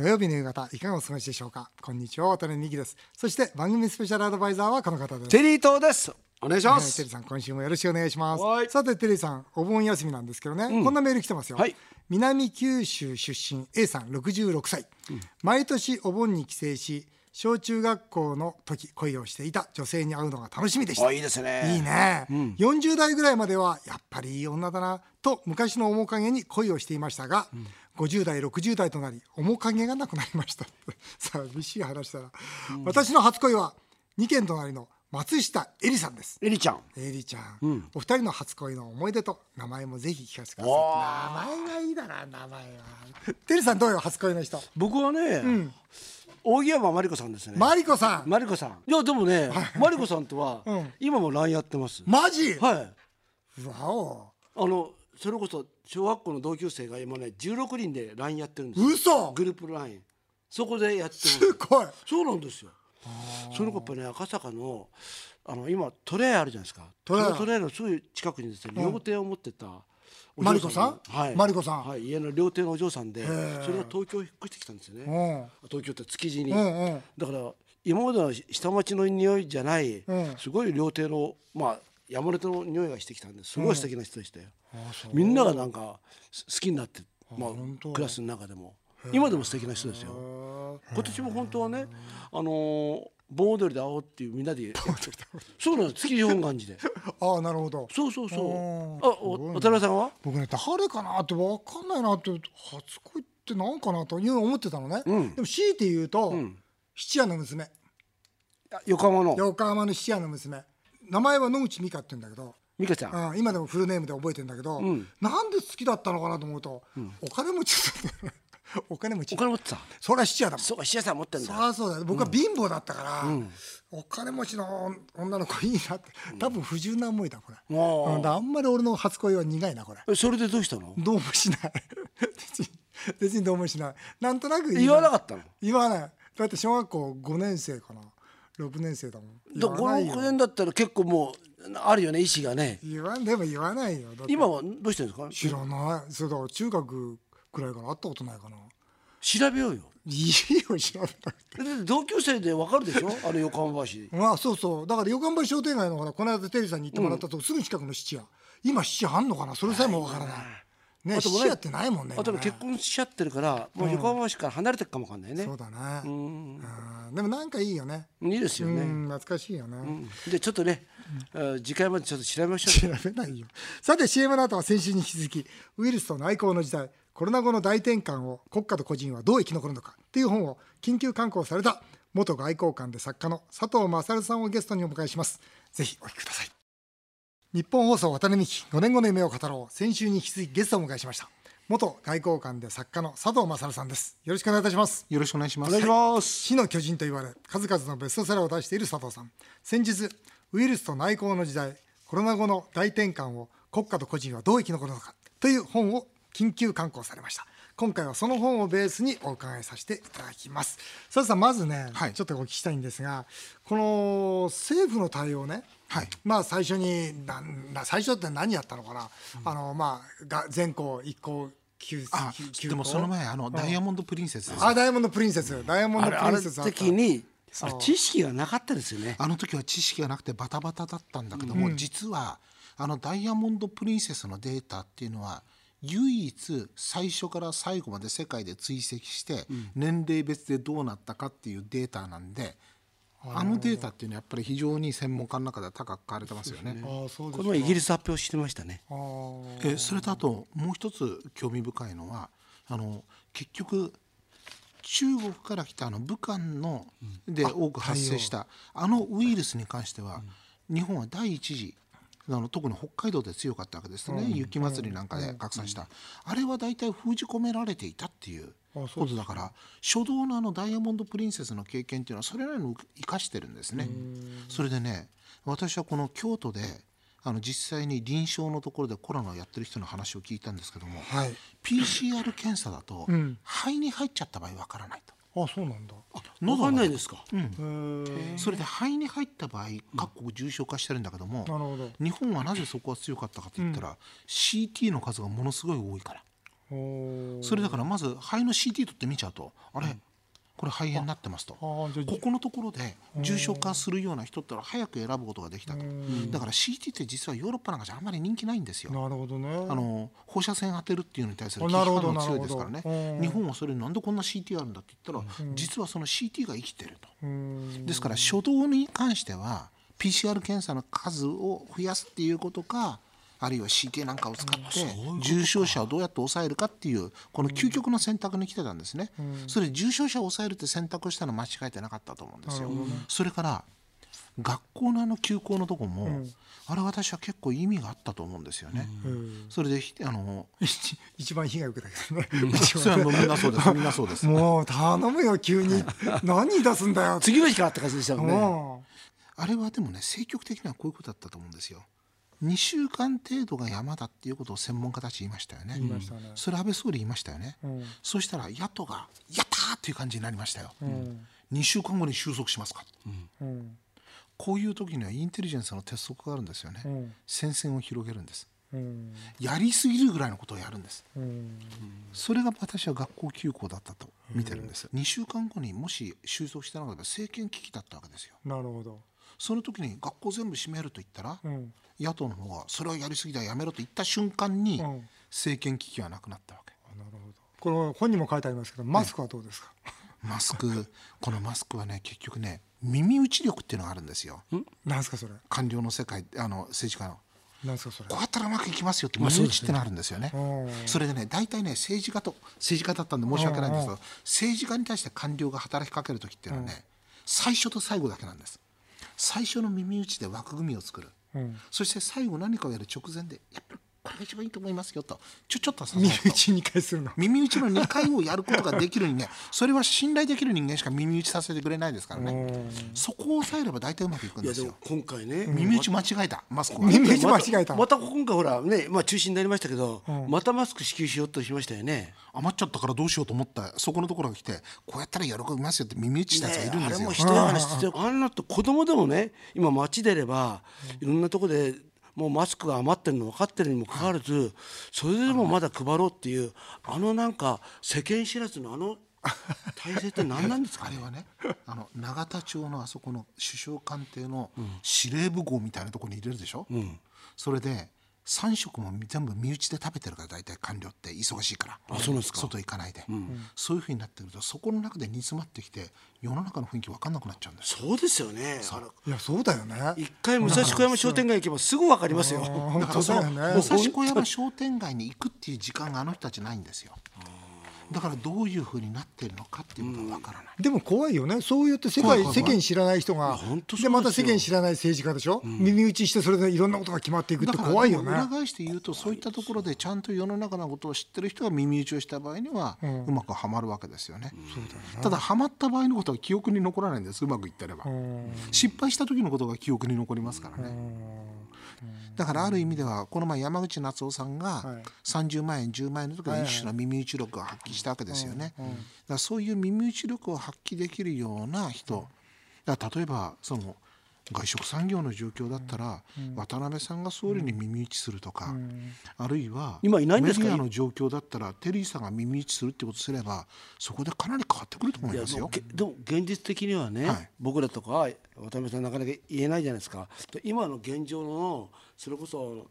土曜日の夕方いかがお過ごしでしょうか？こんにちは渡辺美希です。そして番組スペシャルアドバイザーはこの方です。テリー東です。お願いしまはい、テすリーさん今週もよろしくお願いします。はい。さてテリーさんお盆休みなんですけどね、こんなメール来てますよ、はい。南九州出身 A さん66歳、毎年お盆に帰省し小中学校の時恋をしていた女性に会うのが楽しみでした。あいいですね。いいね、40代ぐらいまではやっぱりいい女だなと昔の面影に恋をしていましたが、50代60代となり面影がなくなりました。寂しい話だな、私の初恋は2軒隣の松下恵里さんです。エリちゃん。エリちゃん、お二人の初恋の思い出と名前もぜひ聞かせてください。名前がいいだな名前は。テリーさんどうよ初恋の人？僕はね、大木山真理子さんですね。マリコさん、マリコさん。いやでもねマリコさんとはうん。今も LINE やってます。マジ、はい。わお。あのそれこそ小学校の同級生が今ね16人で LINE やってるんですよ。嘘！グループ LINE そこでやってます。すごい。そうなんですよ。その子やっぱね赤坂のあの今トレイあるじゃないですか。トレイ。トレイのすぐ近くにですね料亭を持ってた。おマリコさん？はい。マリコさん？はい家の料亭のお嬢さんでーそれが東京引っ越してきたんですようねん。東京って築地に。だから今までの下町の匂いじゃないうん。すごい料亭のまあ山根の匂いがしてきたんですごい素敵な人でしたよ。う。みんながなんかす好きになってまあクラスの中でも。今でも素敵な人ですよ。今年も本当はねあのー盆踊りで会おうっていうみんなで。そうなんです。築地本願寺で。ああなるほど。そうそうそう。あお渡辺さんは？僕ね誰かなって分かんないなって初恋って何かなという思ってたのね、うん。でも強いて言うと、ん。質屋の娘。あ横浜の。横浜の質屋の娘名前は野口美香って言うんだけど。美香ちゃん。うん今でもフルネームで覚えてんだけど、ん。なんで好きだったのかなと思うと、お金持ちだった。お金持ち。お金持ってたそりゃ質屋だもん。そうか石屋さん持ってんそだ。りゃそうだ。よ僕は貧乏だったから、お金持ちの女の子いいなって。多分不純な思いだこれ、うんだあんまり俺の初恋は苦いなこれ。えそれでどうしたの？どうもしない。別に別にどうもしない。なんとなく言わなかったの？言わない。だって小学校5年生かな6年生だもん。だ言わない56よ年だったら結構もうあるよね意思がね。言わん でも言わないよ。今はどうしてるんですか？知らない。それだから中学くらいから会ったことないかな。調べようよ。いいよ知らなくて。だって同級生でわかるでしょ？あれ横浜橋まあそうそう。だから横浜商店街のほらこの間テリーさんに行ってもらったと、すぐ近くの質屋。今質屋あんのかな？それさえもわからないねあとってないもんねあと結婚しちゃってるからもう横浜橋から離れてるかもわかんないね。そうだね。うん。うんでもなんかいいよね。いいですよね。うん懐かしいよね、うん。でちょっとねあ次回までちょっと調べましょう。調べないよ。さて CM の後は先週に引き続きウイルスと内向の時代コロナ後の大転換を国家と個人はどう生き残るのかっていう本を緊急刊行された元外交官で作家の佐藤勝さんをゲストにお迎えします。ぜひお聞きください日本放送渡辺美希5年後の夢を語ろう。先週に引き続きゲストをお迎えしました。元外交官で作家の佐藤勝さんです。よろしくお願いいたします。よろしくお願いします。お願いします。死の巨人と言われ数々のベストセラーを出している佐藤さん。先日ウイルスと内向の時代コロナ後の大転換を国家と個人はどう生き残るのかという本を緊急刊行されました。今回はその本をベースにお伺いさせていただきます。佐藤さんまずね、はい。ちょっとお聞きしたいんですがこの政府の対応ねはい。まあ最初になんな最初って何やったのかな、あのまあが全校一校休あでも校その前あのダイヤモンドプリンセスです。あダイヤモンドプリンセス。ダイヤモンドプリンセスあ時に知識がなかったですよね。あの時は知識がなくてバタバタだったんだけども、実はあのダイヤモンドプリンセスのデータっていうのは唯一最初から最後まで世界で追跡して、年齢別でどうなったかっていうデータなんで。あのデータっていうのはやっぱり非常に専門家の中では高く買われてますよね。ああそうですかこの前イギリス発表してましたね。えそれとあともう一つ興味深いのはあの結局中国から来たあの武漢ので多く発生したあのウイルスに関しては、日本は第一次あの特に北海道で強かったわけですね、雪祭りなんかで拡散した、あれは大体封じ込められていたっていうことだから初動のあのダイヤモンド・プリンセスの経験っていうのはそれなりに生かしてるんですね。それでね私はこの京都であの実際に臨床のところでコロナをやってる人の話を聞いたんですけども、はい。PCR 検査だとん。肺に入っちゃった場合わからないと。あそうなんだ。わかんないですか、へー。それで肺に入った場合各国重症化してるんだけども、なるほど。日本はなぜそこが強かったかといったら、CT の数がものすごい多いからそれだからまず肺の CT 取って見ちゃうと。あれ、これ肺炎になってますと。ここのところで重症化するような人ってのは早く選ぶことができたと。だから CT って実はヨーロッパなんかじゃあんまり人気ないんですよ。なるほどね。あの放射線当てるっていうのに対する危機感が強いですからね。日本はそれなんでこんな CT あるんだって言ったら、実はその CT が生きてると。うん。ですから初動に関しては PCR 検査の数を増やすっていうことかあるいは CT なんかを使って重症者をどうやって抑えるかっていうこの究極の選択に来てたんですね。それで重症者を抑えるって選択をしたのは間違えてなかったと思うんですよ。それから学校のあの休校のとこも、あれ私は結構意味があったと思うんですよね。うんそれでひあの一 一番被害を受けたけどね、みんなそうですみんなそうです。もう頼むよ急に 何出すんだよ次の日からって感じでしたよね。もあれはでもね積極的にはこういうことだったと思うんですよ。2週間程度が山だっていうことを専門家たち言いましたよね。言いましたねそれ安倍総理言いましたよね。うんそしたら野党が「やったー!」っていう感じになりましたよ。うん2週間後に収束しますか、うんこういう時にはインテリジェンスの鉄則があるんですよね。うん戦線を広げるんです。うんやりすぎるぐらいのことをやるんです。うんそれが私は学校休校だったと見てるんです。2週間後にもし収束してなかったら政権危機だったわけですよ。なるほどその時に学校全部閉めると言ったら、うん。野党の方がそれはやりすぎだやめろと言った瞬間にうん。政権危機はなくなったわけ。あなるほど。これ本にも書いてありますけどマスクはどうですか、マスク このマスクはね結局ね耳打ち力っていうのがあるんですよ。なんすかそれ？官僚の世界あの政治家の。なんすかそれ？こうやったらうまくいきますよってまあ耳打ちってのがあるんですよね。うん。それでね大体ね政治家と政治家だったんで申し訳ないんですけど政治家に対して官僚が働きかける時っていうのはね最初と最後だけなんです。最初の耳打ちで枠組みを作る。うんそして最後何かをやる直前でやっぱりこれが一番いいと思いますよと。ちょちょっと耳と。打ち2回するの。耳打ちの2回をやることができる人間。それは信頼できる人間しか耳打ちさせてくれないですからね。そこを抑えれば大体うまくいくんいやですよ今回ね、耳打ち間違えた。マスクは。耳打ち間違えた。また今回ほらね、まあ中止になりましたけど、またマスク支給しようとしましたよね。余っちゃったからどうしようと思った。そこのところが来てこうやったら喜びますよって耳打ちしたやつがいるんですよ。あれもひどい話してあんなって子供でもね今街出ればいろんなとこでもうマスクが余ってるの分かってるにもかかわらずそれでもまだ配ろうっていうあのなんか世間知らずのあの体制って何なんですかね？あれはねあの永田町のあそこの首相官邸の司令部号みたいなところに入れるでしょ、それで3食も全部身内で食べてるから大体官僚って忙しいから。あそうなんですか。外行かないで、そういうふうになってくるとそこの中で煮詰まってきて世の中の雰囲気分かんなくなっちゃうんですよ。そうですよね。いやそうだよね。一回武蔵小山商店街行けばすぐ分かりますよ。本当だからそのだよね。武蔵小山商店街に行くっていう時間があの人たちないんですよだからどういうふうになっているのかっていうことが分からない、でも怖いよね。そう言って世界世間知らない人がでまた世間知らない政治家でしょ、耳打ちしてそれでいろんなことが決まっていくって怖いよね。裏返して言うとそういったところでちゃんと世の中のことを知ってる人が耳打ちをした場合にはうまくはまるわけですよね。ただはまった場合のことは記憶に残らないんです。うまくいってれば。失敗した時のことが記憶に残りますからね。だからある意味ではこの前山口夏夫さんがはい。30万円10万円の時は一種の耳打ち力を発揮したわけですよね。だからそういう耳打ち力を発揮できるような人。だ例えばその外食産業の状況だったら、渡辺さんが総理に耳打ちするとか、あるいは今いないんですか？メディアの状況だったらテリーさんが耳打ちするってことすればそこでかなり変わってくると思いますよ。けでも現実的にはね、はい。僕らとか渡辺さんなかなか言えないじゃないですか。で今の現状のそれこそ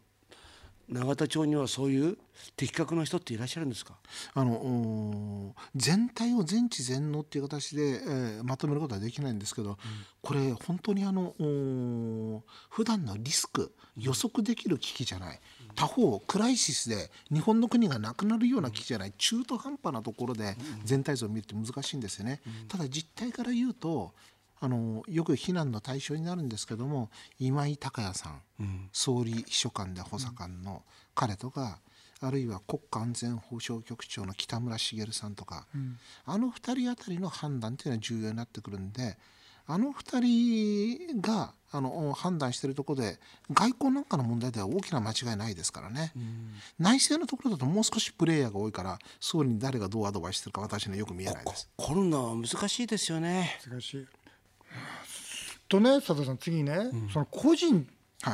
永田町にはそういう的確な人っていらっしゃるんですか？あの全体を全知全能っていう形で、えーまとめることはできないんですけど、これ本当にあの普段のリスク予測できる危機じゃない、他方クライシスで日本の国がなくなるような危機じゃない。中途半端なところで全体像を見るって難しいんですよね。ただ実態から言うとあのよく非難の対象になるんですけども今井孝也さん、総理秘書官で補佐官の彼とか、あるいは国家安全保障局長の北村茂さんとか、あの2人あたりの判断っていうのは重要になってくるんであの2人があの判断しているところで外交なんかの問題では大きな間違いないですからね、内政のところだともう少しプレイヤーが多いから総理に誰がどうアドバイスするか私にはよく見えないです。コロナは難しいですよね。難しいとね佐藤さん次ね、その個人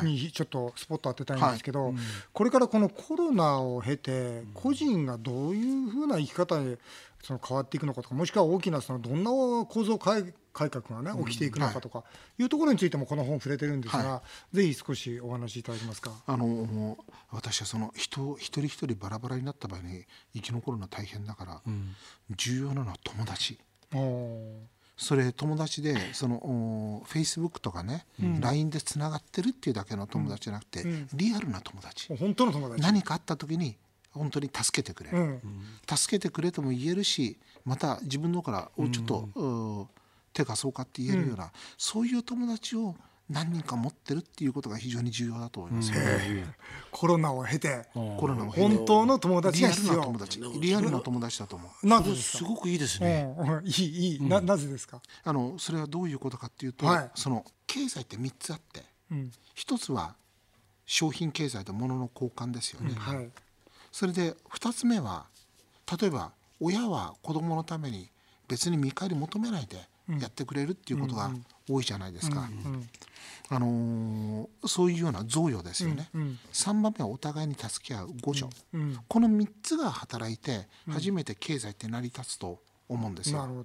にちょっとスポット当てたいんですけど、これからこのコロナを経て個人がどういうふうな生き方にその変わっていくのかとかもしくは大きなそのどんな構造改改革がね起きていくのかとかい。うところについてもこの本触れてるんですが、ぜひ少しお話しいただけますか？あの私はその人一人一人バラバラになった場合に生き残るのは大変だから、重要なのは友達。それ友達でそのフェイスブックとかね、うん、LINE でつながってるっていうだけの友達じゃなくて、うん、リアルな友達。本当の友達。何かあった時に本当に助けてくれる、うん、助けてくれとも言えるしまた自分のからちょっと、うん、手貸そうかって言えるような、そういう友達を何人か持ってるっていうことが非常に重要だと思います、コロナを経てコロナを本当の友達が必要リアルな友達。リアルな友達だと思う。なぜすごくいいですね、いいいい。ななぜですか？あのそれはどういうことかっていうと、はい、その経済って3つあって、うん、1つは商品経済と物の交換ですよね、うん。はい、それで2つ目は例えば親は子供のために別に見返り求めないでやってくれるっていうことが多いじゃないですか。あのー、そういうような贈与ですよね、うんうん、3番目はお互いに助け合う互助、うんうん、この3つが働いて初めて経済って成り立つと思うんですよ、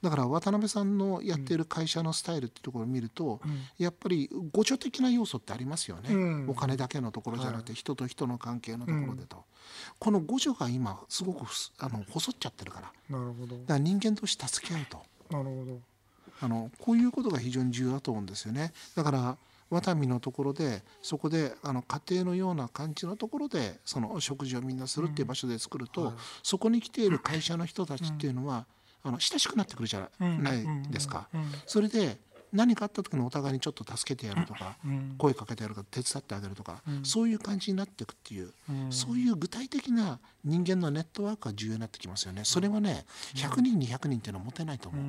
だから渡辺さんのやっている会社のスタイルってところを見ると、うん、やっぱり互助的な要素ってありますよね、うん、お金だけのところじゃなくて、人と人の関係のところでと、この互助が今すごくあの細っちゃってるから。なるほど。だから人間同士助け合うとなるほど。あのこういうことが非常に重要だと思うんですよね。だからワタミのところでそこであの家庭のような感じのところでその食事をみんなするっていう場所で作ると、うん。はい、そこに来ている会社の人たちっていうのは、うん、あの親しくなってくるじゃないですか。それで何かあった時にお互いにちょっと助けてやるとか、うん、声かけてやるか手伝ってあげるとか、うん、そういう感じになっていくっていう、うん、そういう具体的な人間のネットワークが重要になってきますよね。それはね100人200人っていうのは持てないと思う。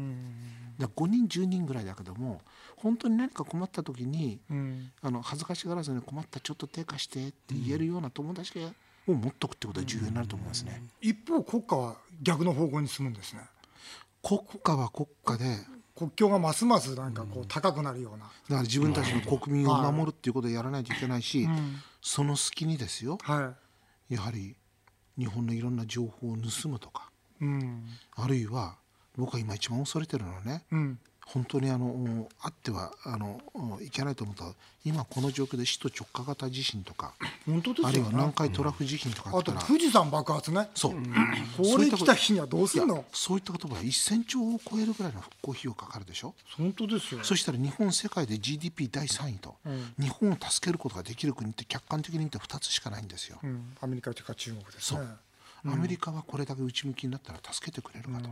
だ5人10人ぐらいだけども本当に何か困った時に、あの恥ずかしがらずに困ったちょっと手貸してって言えるような友達を持っとくってことが重要になると思いますね。一方国家は逆の方向に進むんですね。国家は国家で国境がますますなんかこう高くなるような、だから自分たちの国民を守るっていうことをやらないといけないし、その隙にですよ、はい、やはり日本のいろんな情報を盗むとか、うん、あるいは僕は今一番恐れてるのはね、うん、本当にあのあってはあのいけないと思った。今この状況で首都直下型地震とか本当ですよ、ね、あるいは南海トラフ地震とかあったら、富士山爆発ね。そう、うん、これ来た日にはどうするの？そういったことは1000兆を超えるぐらいの復興費用かかるでしょ。本当ですよ。そしたら日本世界で GDP 第3位と、うん、日本を助けることができる国って客観的に見て2つしかないんですよ、うん、アメリカとか中国ですね。アメリカはこれだけ内向きになったら助けてくれるかと、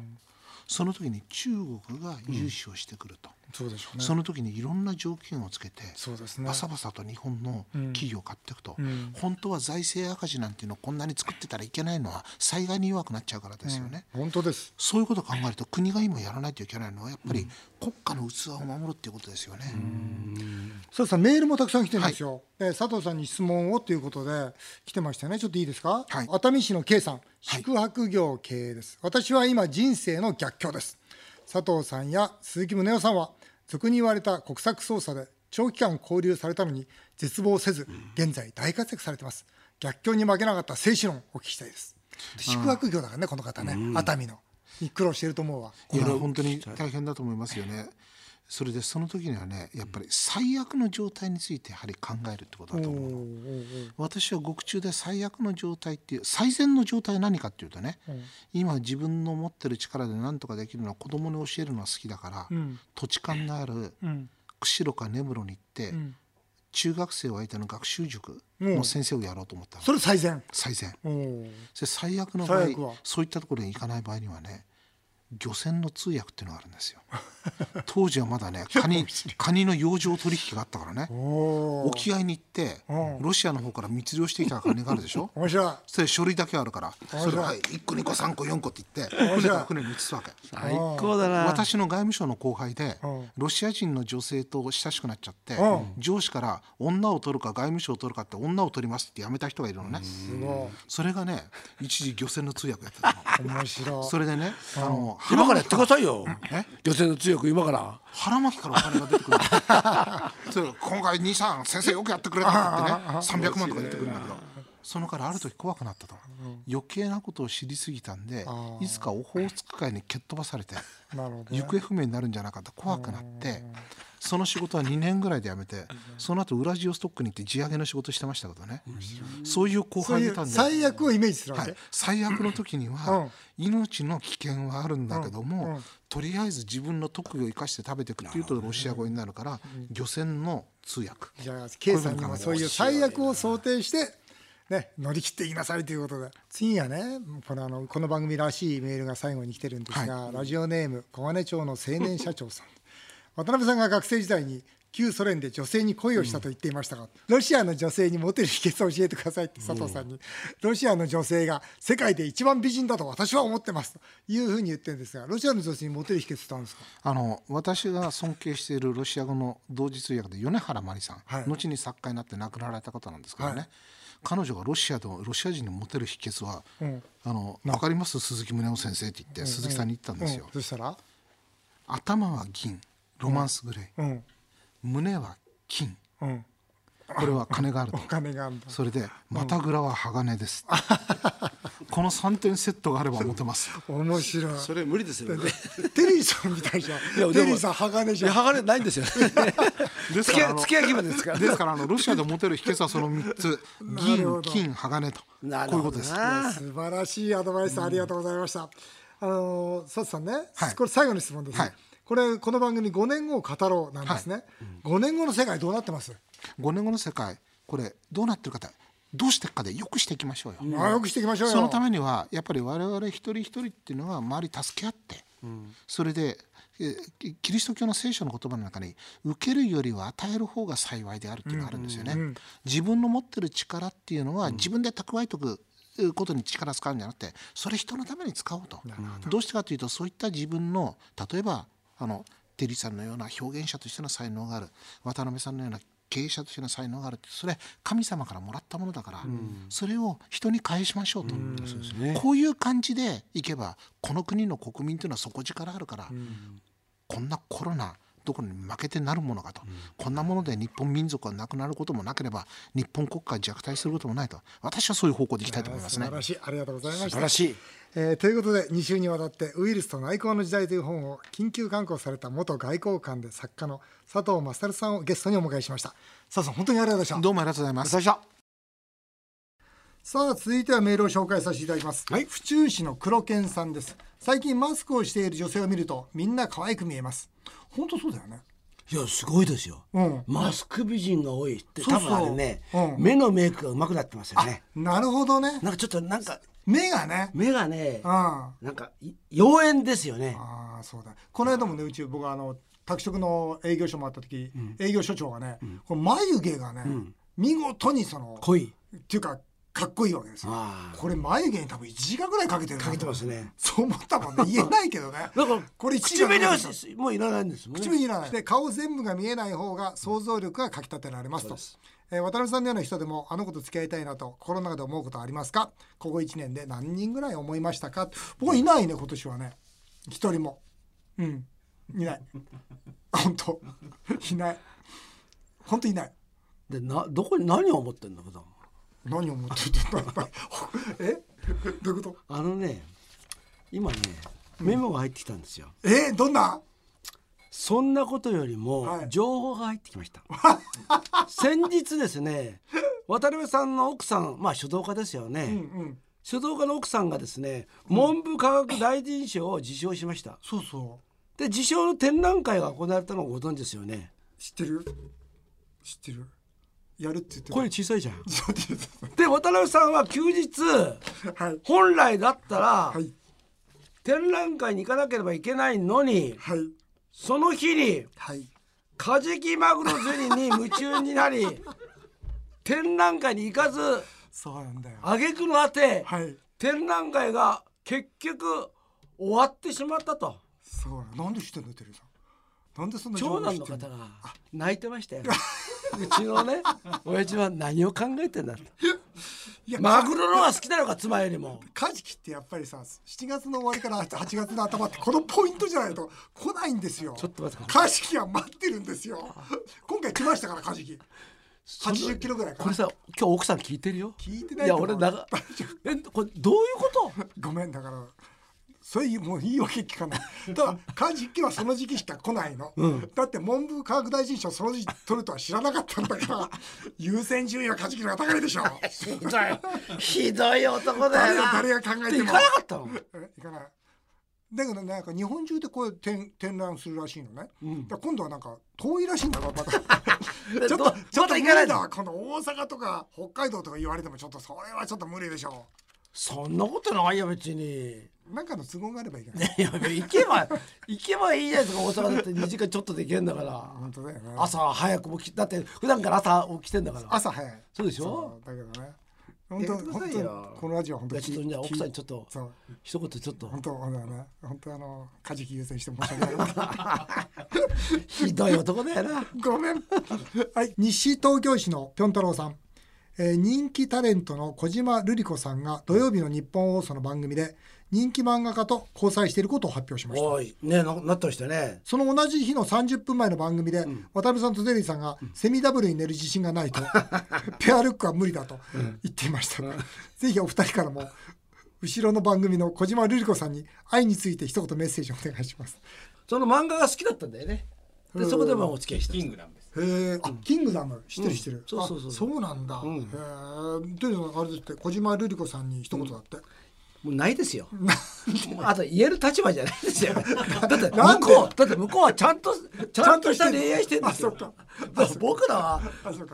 その時に中国が融資をしてくると、そうでしょうね、その時にいろんな条件をつけてそうです、ね、バサバサと日本の企業を買っていくと、うん、本当は財政赤字なんていうのをこんなに作ってたらいけないのは災害に弱くなっちゃうからですよね、うん、本当です。そういうことを考えると国が今やらないといけないのはやっぱり国家の器を守るっていうことですよね。そうさメールもたくさん来てるんですよ、はい、佐藤さんに質問をということで来てましたね。ちょっといいですか、はい、熱海市の K さん。宿泊業経営です、はい、私は今人生の逆境です。佐藤さんや鈴木宗男さんは俗に言われた国策捜査で長期間交流されたのに絶望せず現在大活躍されてます。逆境に負けなかった精神論お聞きしたいです。宿泊業だからねこの方ね。熱海の。に苦労していると思うわ。いや本当に大変だと思いますよねそれでその時にはねやっぱり最悪の状態についてやはり考えるってことだと思う私は獄中で最悪の状態っていう最善の状態は何かっていうとね、うん、今自分の持ってる力で何とかできるのは子供に教えるのは好きだから、うん、土地勘のある釧路か根室に行って、うん、中学生を相手の学習塾の先生をやろうと思ったそれ最善。最善。それ最悪の場合そういったところに行かない場合にはね漁船の通訳っていうのがあるんですよ。当時はまだねカニカニの養生取引があったからね。沖合に行ってロシアの方から密漁してきたカニがあるでしょ。面白い。それ書類だけあるからそれはい1個2個3個4個って言って船から船に移すわけ。最高だな。私の外務省の後輩でロシア人の女性と親しくなっちゃって上司から女を取るか外務省を取るかって女を取りますってやめた人がいるのね。それがね一時漁船の通訳やってたの。面白い。それでねあの今からやってくださいよ。え？漁船の通訳今から。腹巻きからお金が出てくる 今回兄さん先生よくやってくれたってね。300万とか出てくるんだけどそのからある時怖くなったと。余計なことを知りすぎたんでいつかオホーツク海に蹴っ飛ばされて 行方不明になるんじゃなかった。怖くなって。その仕事は2年ぐらいで辞めてその後ウラジオストックに行って地上げの仕事してましたけどね。そういう後そういう輩がいたんで最悪をイメージするわけ、はい、最悪の時には命の危険はあるんだけども、うん。うん。とりあえず自分の特技を生かして食べていくっていうとロシア語になるから、漁船の通訳。じゃあ K さんにもそういう最悪を想定して、ね、乗り切っていきなさいということで。次はねこのあのこの番組らしいメールが最後に来てるんですが、ラジオネーム小金町の青年社長さん。渡辺さんが学生時代に旧ソ連で女性に恋をしたと言っていましたが、ロシアの女性にモテる秘訣を教えてくださいって佐藤さんに、ロシアの女性が世界で一番美人だと私は思ってますと。いうふうに言ってるんですがロシアの女性にモテる秘訣ってあるんですか？あの私が尊敬しているロシア語の同時通訳で米原麻里さん、はい。後に作家になって亡くなられた方なんですけどね、はい彼女がロシアのロシア人にモテる秘訣は、うん。あの分かります？鈴木宗男先生って言って、鈴木さんに言ったんですよ、うん。そしたら、頭は銀ロマンスグレー、うん。胸は金。うん、これは金があると。お金があるそれで股ぐらは鋼です、この3点セットがあればモテます。面白い。それ無理ですよね。テリーさんみたいじゃん。テリーさん鋼じゃん。いや剥がれないんですよ です付からあのけ付け焼きまでですから。ですからあのロシアでモテる秘訣はその3つ。銀金鋼と。こういうことです。な素晴らしいアドバイスありがとうございました、あの佐藤さんね、はい。これ最後の質問です、はいこれこの番組5年後を語ろうなんですね、5年後の世界どうなってます、5年後の世界これどうなってるかどうしてかでよくしていきましょうよ、まあよくしていきましょうよ。そのためにはやっぱり我々一人一人っていうのは周り助け合って、それでえキキリスト教の聖書の言葉の中に受けるよりは与える方が幸いであるっていうのがあるんですよね。自分の持ってる力っていうのは自分で蓄えておくことに力使うんじゃなくてそれ人のために使おうと。ど。うしてかというとそういった自分の例えばあのテリーさんのような表現者としての才能がある。渡辺さんのような経営者としての才能があるって。それ神様からもらったものだから、それを人に返しましょうと、こういう感じでいけばこの国の国民というのは底力あるから、こんなコロナどこに負けてなるものかと、こんなもので日本民族がなくなることもなければ日本国家が弱体することもないと。私はそういう方向でいきたいと思いますね。素晴。らしい。ありがとうございました。素晴らしい。えーということで2週にわたって「ウイルスと内向の時代」という本を緊急刊行された元外交官で作家の佐藤勝さんをゲストにお迎えしました。佐藤さん本当にありがとうございました。どうもありがとうございます。さあ続いてはメールを紹介させていただきます、はい。府中市の黒犬さんです。最近マスクをしている女性を見るとみんな可愛く見えます本当そうだよね。いやすごいですよ、うん。マスク美人が多いって多分あれね、うん。目のメイクが上手くなってますよね。なるほどね。なんかちょっとなんか目がね。目がねあなんかい妖艶ですよね。あーそうだ。この間もねうち僕あの宅食の営業所もあった時、営業所長がね、この眉毛がね、見事にその濃い。っていうかかっこいいわけですよ。あこれ眉毛に多分1時間ぐらいかけてるなかけてますね。そう思ったもんね。言えないけどね。だからこれ1時間唇はもういらないんですもんね。口紅いらない。で顔全部が見えない方が想像力がかきたてられますと、えー渡辺さんのような人でもあの子と付き合いたいなと心の中で思うことはありますか？ここ1年で何人ぐらい思いましたか？僕はいないね今年はね。一人も。うん。いない。本当。いない。本当いない。でなどこに何を思ってんだ普段何を思ってるってえ？どういうこと？あのね今ねメモが入ってきたんですよ、え？どんな？そんなことよりはい。も情報が入ってきました、先日ですね渡辺さんの奥さんまあ書道家ですよね、うんうん。書道家の奥さんがですね文部科学大臣賞を受賞しました。そうそう。で受賞の展覧会が行われたのをご存知ですよね。知ってる？知ってる？やるって言ってた。声小さいじゃん。で渡辺さんは休日たはい。本来だったらはい。展覧会に行かなければいけないのにはい。その日にはい。カジキマグロ釣りに夢中になり 展覧会に行かずそうなんだよ。挙句の果てはい。展覧会が結局終わってしまったと。そうなんで知ってんのテレさんなんでそんな長男の方が泣いてましたよ。うちのね親父は何を考えてんだと。いやマグロの方が好きなのか妻よりも。カジキってやっぱりさ7月の終わりから8月の頭ってこのポイントじゃないと来ないんですよ。ちょっと待ってカジキは待ってるんですよ。今回来ましたからカジキ。80キロぐらいこれさ今日奥さん聞いてるよ。聞いてないいや俺なが えこれどういうこと？ごめんだからそれもう言い訳聞かない。ただカジキはその時期しか来ないの、だって文部科学大臣賞その時期取るとは知らなかったんだから 優先順位はカジキの方が高いでしょ。ひどい。ひどい男だよな。誰が誰が考えても。で行かなかったの？え行かない。だけどなんか日本中でこう展展覧するらしいのね、だから今度はなんか遠いらしいんだろまた。ちょっとどちょっと無また行かないの？理だ。わこの大阪とか北海道とか言われてもちょっとそれはちょっと無理でしょそんなことないよ別に。うなんかの都合があればいいかな、いや行けば行けばいいじゃないですか大阪だって。2時間ちょっとで行けんだから。本当だよね。朝早く起きだって普段から朝起きてんだから。朝早い。そうでしょ？そうだけどね。本当やってくだ本さいよ。当このラジオは本当いやちょっとじゃあ奥さんにちょっとそう。一言ちょっと。本当あのね。本当あのカジキ優先して申し訳ない。ひどい男だよな。ごめん。はい、西東京市のぴょん太郎さん。えー人気タレントの小島瑠璃子さんが土曜日の日本放送の番組で人気漫画家と交際していることを発表しました。おいねななってましたよねその同じ日の30分前の番組で、渡辺さんとゼリーさんが、セミダブルに寝る自信がないと、ペアルックは無理だと言っていました。ぜひお二人からも、後ろの番組の小島瑠璃子さんに愛について一言メッセージをお願いします。その漫画が好きだったんだよねでそこでまあお付き合いしたキング。へえ、あ、キングダム。知ってる知ってる。そうそうそうあそうなんだ。へえ、というのはあれですって、小島瑠璃子さんに一言だって。もうないですよ。あと言える立場じゃないですよ。だって向こうだって向こうはちゃんとちゃんとした恋愛してるんですよ。僕らは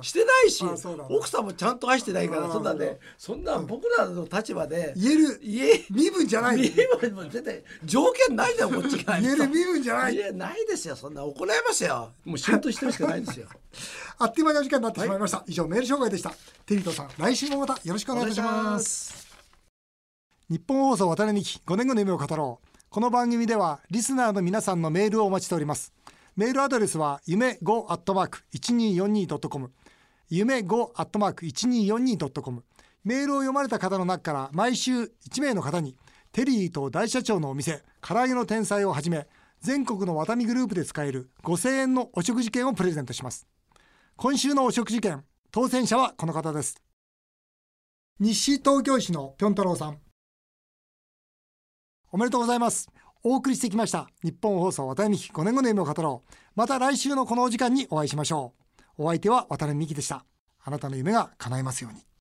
してないし奥さんもちゃんと愛してないからあそんなねそんな僕らの立場で言える言え身分じゃない。言えば絶対条件ないだよこっち側に言える身分じゃないい。やないですよそんな怒られますよもう仕事してるしかないですよあっという間にお時間になってしまいました。以上メール紹介でした。テリートさん、来週もまたよろしくお願いいたします。日本放送渡辺美希5年後の夢を語ろう。この番組ではリスナーの皆さんのメールをお待ちしております。メールアドレスは夢 5-1242.com 夢 5-1242.com メールを読まれた方の中から毎週1名の方にテリーと大社長のお店唐揚げの天才をはじめ全国のワタミグループで使える5000円のお食事券をプレゼントします。今週のお食事券当選者はこの方です。西東京市のぴょん太郎さん。おめでとうございます。お送りしてきました。日本放送渡辺美希5年後の夢を語ろう。また来週のこのお時間にお会いしましょう。お相手は渡辺美希でした。あなたの夢が叶いますように。